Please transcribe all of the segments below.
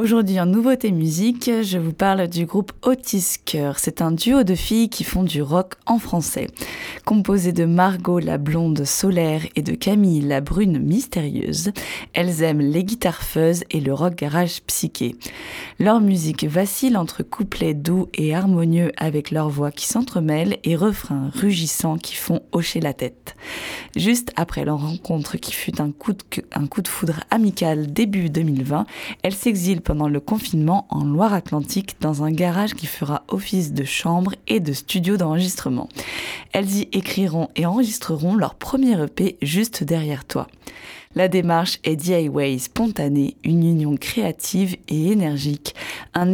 Aujourd'hui en nouveauté musique, je vous parle du groupe Otis Cœur. C'est un duo de filles qui font du rock en français. Composé de Margot la blonde solaire et de Camille la brune mystérieuse, elles aiment les guitares fuzz et le rock garage psyché. Leur musique vacille entre couplets doux et harmonieux avec leurs voix qui s'entremêlent et refrains rugissants qui font hocher la tête. Juste après leur rencontre qui fut un coup de, un coup de foudre amical début 2020, elles s'exilent pendant le confinement en Loire-Atlantique dans un garage qui fera office de chambre et de studio d'enregistrement. Elles y écriront et enregistreront leur premier EP juste derrière toi. La démarche est DIY spontanée, une union créative et énergique, un,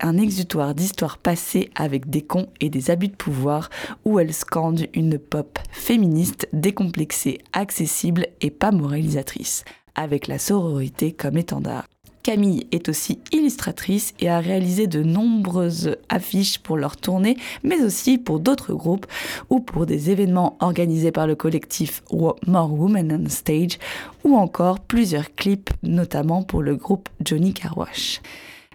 un exutoire d'histoires passées avec des cons et des abus de pouvoir où elles scandent une pop féministe décomplexée, accessible et pas moralisatrice, avec la sororité comme étendard. Camille est aussi illustratrice et a réalisé de nombreuses affiches pour leur tournée, mais aussi pour d'autres groupes ou pour des événements organisés par le collectif More Women on Stage ou encore plusieurs clips, notamment pour le groupe Johnny Carwash.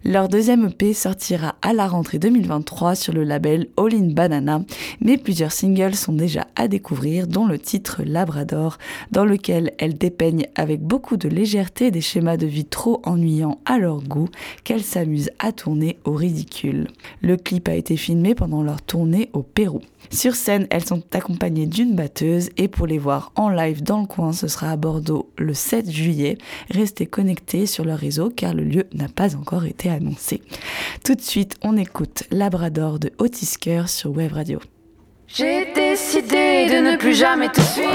Leur deuxième EP sortira à la rentrée 2023 sur le label All in Banana, mais plusieurs singles sont déjà à découvrir, dont le titre Labrador, dans lequel elles dépeignent avec beaucoup de légèreté des schémas de vie trop ennuyants à leur goût qu'elles s'amusent à tourner au ridicule. Le clip a été filmé pendant leur tournée au Pérou. Sur scène, elles sont accompagnées d'une batteuse et pour les voir en live dans le coin, ce sera à Bordeaux le 7 juillet. Restez connectés sur leur réseau car le lieu n'a pas encore été annoncé. Tout de suite, on écoute Labrador de Otisker sur Web Radio. J'ai décidé de ne plus jamais te suivre.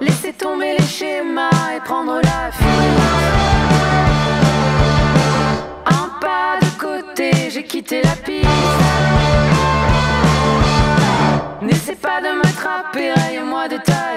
Laisser tomber les schémas et prendre la fuite. j'ai quitté la piste. N'essaie pas de me trapper, raye-moi de ta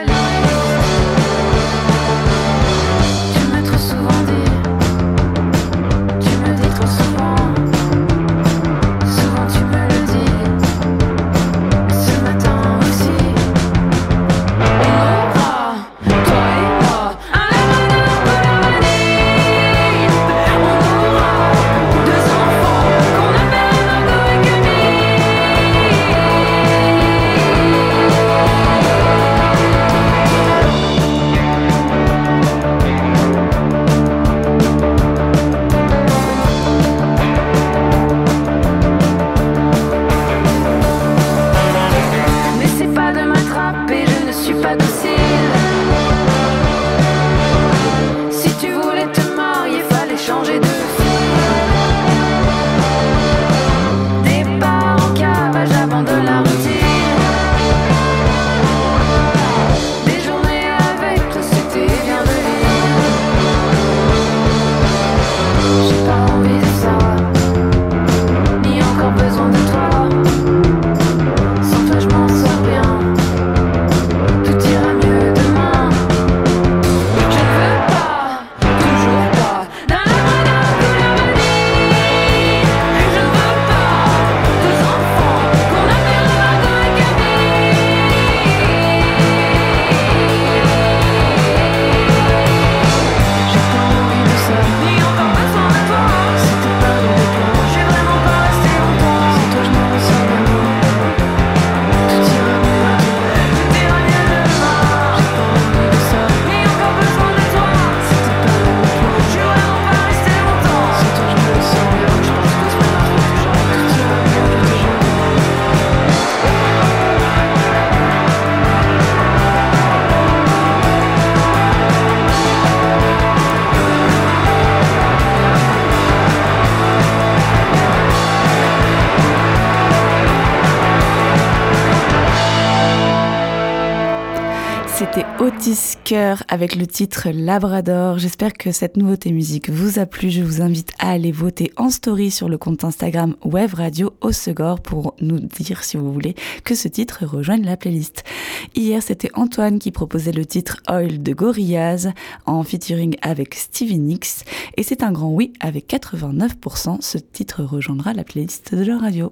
Otis Cœur avec le titre Labrador. J'espère que cette nouveauté musique vous a plu. Je vous invite à aller voter en story sur le compte Instagram Web Radio Osegor pour nous dire, si vous voulez, que ce titre rejoigne la playlist. Hier, c'était Antoine qui proposait le titre Oil de Gorillaz en featuring avec Stevie Nicks. Et c'est un grand oui avec 89%. Ce titre rejoindra la playlist de la radio.